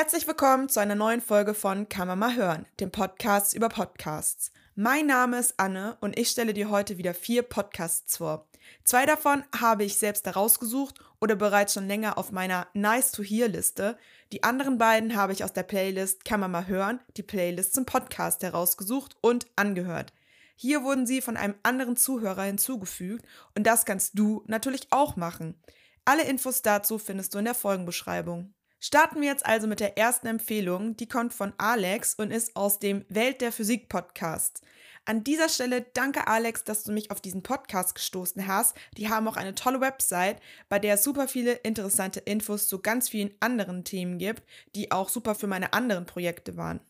Herzlich willkommen zu einer neuen Folge von Kann man mal hören, dem Podcast über Podcasts. Mein Name ist Anne und ich stelle dir heute wieder vier Podcasts vor. Zwei davon habe ich selbst herausgesucht oder bereits schon länger auf meiner Nice to Hear Liste. Die anderen beiden habe ich aus der Playlist Kann man mal hören, die Playlist zum Podcast herausgesucht und angehört. Hier wurden sie von einem anderen Zuhörer hinzugefügt und das kannst du natürlich auch machen. Alle Infos dazu findest du in der Folgenbeschreibung. Starten wir jetzt also mit der ersten Empfehlung. Die kommt von Alex und ist aus dem Welt der Physik Podcast. An dieser Stelle danke Alex, dass du mich auf diesen Podcast gestoßen hast. Die haben auch eine tolle Website, bei der es super viele interessante Infos zu ganz vielen anderen Themen gibt, die auch super für meine anderen Projekte waren.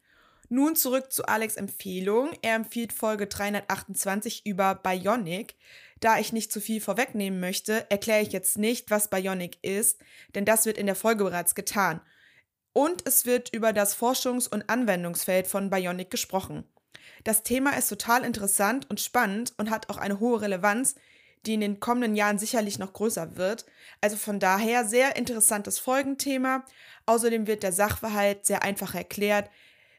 Nun zurück zu Alex Empfehlung. Er empfiehlt Folge 328 über Bionic. Da ich nicht zu viel vorwegnehmen möchte, erkläre ich jetzt nicht, was Bionic ist, denn das wird in der Folge bereits getan. Und es wird über das Forschungs- und Anwendungsfeld von Bionic gesprochen. Das Thema ist total interessant und spannend und hat auch eine hohe Relevanz, die in den kommenden Jahren sicherlich noch größer wird. Also von daher sehr interessantes Folgenthema. Außerdem wird der Sachverhalt sehr einfach erklärt.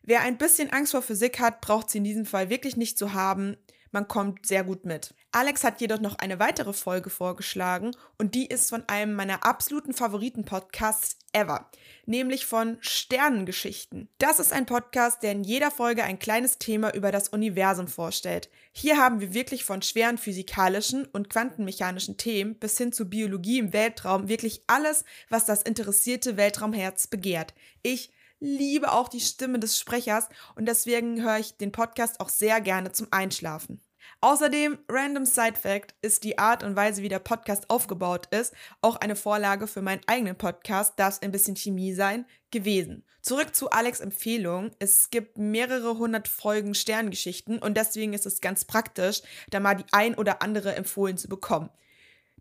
Wer ein bisschen Angst vor Physik hat, braucht sie in diesem Fall wirklich nicht zu haben. Man kommt sehr gut mit. Alex hat jedoch noch eine weitere Folge vorgeschlagen und die ist von einem meiner absoluten Favoriten-Podcasts ever, nämlich von Sternengeschichten. Das ist ein Podcast, der in jeder Folge ein kleines Thema über das Universum vorstellt. Hier haben wir wirklich von schweren physikalischen und quantenmechanischen Themen bis hin zu Biologie im Weltraum wirklich alles, was das interessierte Weltraumherz begehrt. Ich liebe auch die Stimme des Sprechers und deswegen höre ich den Podcast auch sehr gerne zum Einschlafen. Außerdem, Random Side Fact, ist die Art und Weise, wie der Podcast aufgebaut ist, auch eine Vorlage für meinen eigenen Podcast, darf ein bisschen Chemie sein, gewesen. Zurück zu Alex Empfehlung. Es gibt mehrere hundert Folgen Sterngeschichten und deswegen ist es ganz praktisch, da mal die ein oder andere empfohlen zu bekommen.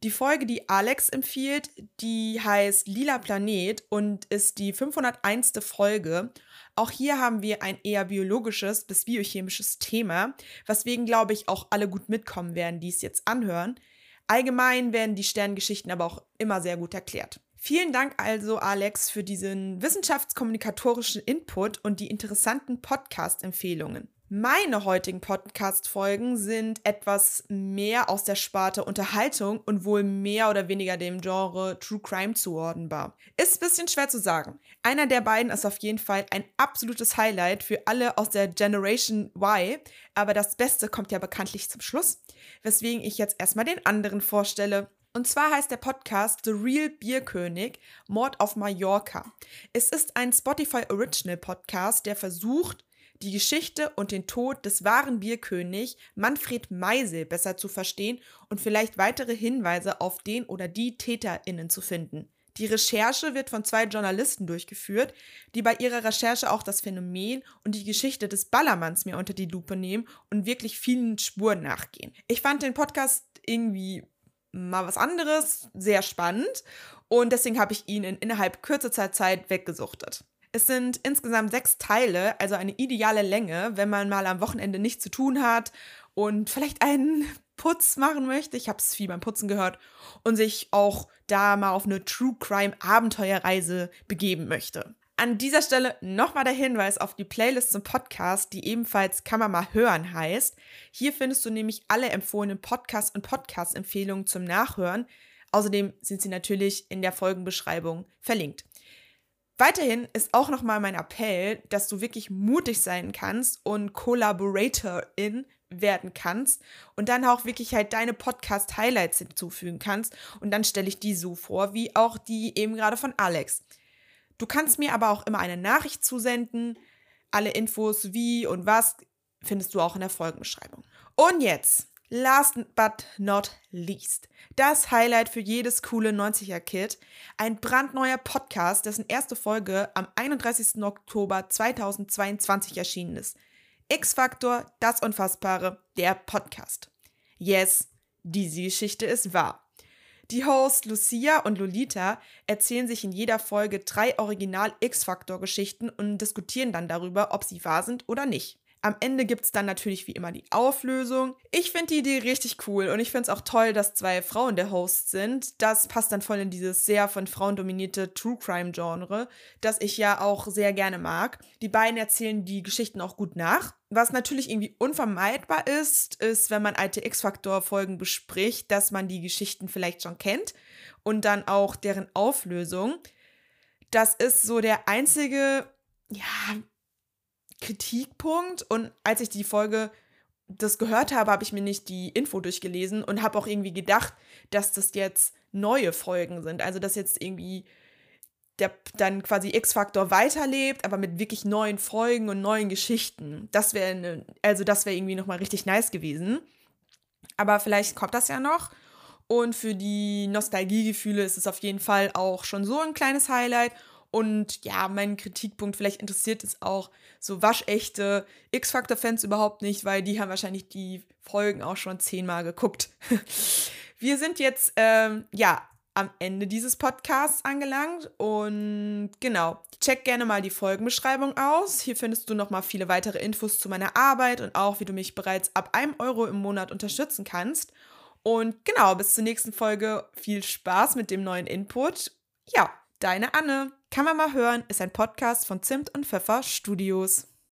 Die Folge, die Alex empfiehlt, die heißt Lila Planet und ist die 501. Folge. Auch hier haben wir ein eher biologisches bis biochemisches Thema, weswegen, glaube ich, auch alle gut mitkommen werden, die es jetzt anhören. Allgemein werden die Sterngeschichten aber auch immer sehr gut erklärt. Vielen Dank also, Alex, für diesen wissenschaftskommunikatorischen Input und die interessanten Podcast-Empfehlungen. Meine heutigen Podcast-Folgen sind etwas mehr aus der Sparte Unterhaltung und wohl mehr oder weniger dem Genre True Crime zuordnenbar. Ist ein bisschen schwer zu sagen. Einer der beiden ist auf jeden Fall ein absolutes Highlight für alle aus der Generation Y, aber das Beste kommt ja bekanntlich zum Schluss, weswegen ich jetzt erstmal den anderen vorstelle. Und zwar heißt der Podcast The Real Bierkönig, Mord auf Mallorca. Es ist ein Spotify Original Podcast, der versucht, die Geschichte und den Tod des wahren Bierkönig Manfred Meisel besser zu verstehen und vielleicht weitere Hinweise auf den oder die TäterInnen zu finden. Die Recherche wird von zwei Journalisten durchgeführt, die bei ihrer Recherche auch das Phänomen und die Geschichte des Ballermanns mir unter die Lupe nehmen und wirklich vielen Spuren nachgehen. Ich fand den Podcast irgendwie mal was anderes, sehr spannend und deswegen habe ich ihn in innerhalb kürzester Zeit weggesuchtet. Es sind insgesamt sechs Teile, also eine ideale Länge, wenn man mal am Wochenende nichts zu tun hat und vielleicht einen Putz machen möchte. Ich habe es viel beim Putzen gehört und sich auch da mal auf eine True Crime Abenteuerreise begeben möchte. An dieser Stelle nochmal der Hinweis auf die Playlist zum Podcast, die ebenfalls Kann man mal hören heißt. Hier findest du nämlich alle empfohlenen Podcasts und Podcast-Empfehlungen zum Nachhören. Außerdem sind sie natürlich in der Folgenbeschreibung verlinkt. Weiterhin ist auch nochmal mein Appell, dass du wirklich mutig sein kannst und Collaboratorin werden kannst und dann auch wirklich halt deine Podcast-Highlights hinzufügen kannst. Und dann stelle ich die so vor, wie auch die eben gerade von Alex. Du kannst mir aber auch immer eine Nachricht zusenden. Alle Infos, wie und was, findest du auch in der Folgenbeschreibung. Und jetzt Last but not least. Das Highlight für jedes coole 90er-Kid. Ein brandneuer Podcast, dessen erste Folge am 31. Oktober 2022 erschienen ist. X-Faktor, das Unfassbare, der Podcast. Yes, diese Geschichte ist wahr. Die Hosts Lucia und Lolita erzählen sich in jeder Folge drei Original X-Faktor-Geschichten und diskutieren dann darüber, ob sie wahr sind oder nicht. Am Ende gibt es dann natürlich wie immer die Auflösung. Ich finde die Idee richtig cool und ich finde es auch toll, dass zwei Frauen der Host sind. Das passt dann voll in dieses sehr von Frauen dominierte True Crime Genre, das ich ja auch sehr gerne mag. Die beiden erzählen die Geschichten auch gut nach. Was natürlich irgendwie unvermeidbar ist, ist, wenn man alte X-Factor-Folgen bespricht, dass man die Geschichten vielleicht schon kennt und dann auch deren Auflösung. Das ist so der einzige, ja, Kritikpunkt. Und als ich die Folge das gehört habe, habe ich mir nicht die Info durchgelesen und habe auch irgendwie gedacht, dass das jetzt neue Folgen sind. Also dass jetzt irgendwie der dann quasi X-Faktor weiterlebt, aber mit wirklich neuen Folgen und neuen Geschichten. Das wäre ne, also das wäre irgendwie nochmal richtig nice gewesen. Aber vielleicht kommt das ja noch. Und für die Nostalgiegefühle ist es auf jeden Fall auch schon so ein kleines Highlight. Und ja, mein Kritikpunkt, vielleicht interessiert es auch so waschechte X-Factor-Fans überhaupt nicht, weil die haben wahrscheinlich die Folgen auch schon zehnmal geguckt. Wir sind jetzt, ähm, ja, am Ende dieses Podcasts angelangt und genau, check gerne mal die Folgenbeschreibung aus. Hier findest du nochmal viele weitere Infos zu meiner Arbeit und auch, wie du mich bereits ab einem Euro im Monat unterstützen kannst. Und genau, bis zur nächsten Folge. Viel Spaß mit dem neuen Input. Ja, deine Anne. Kann man mal hören, ist ein Podcast von Zimt und Pfeffer Studios.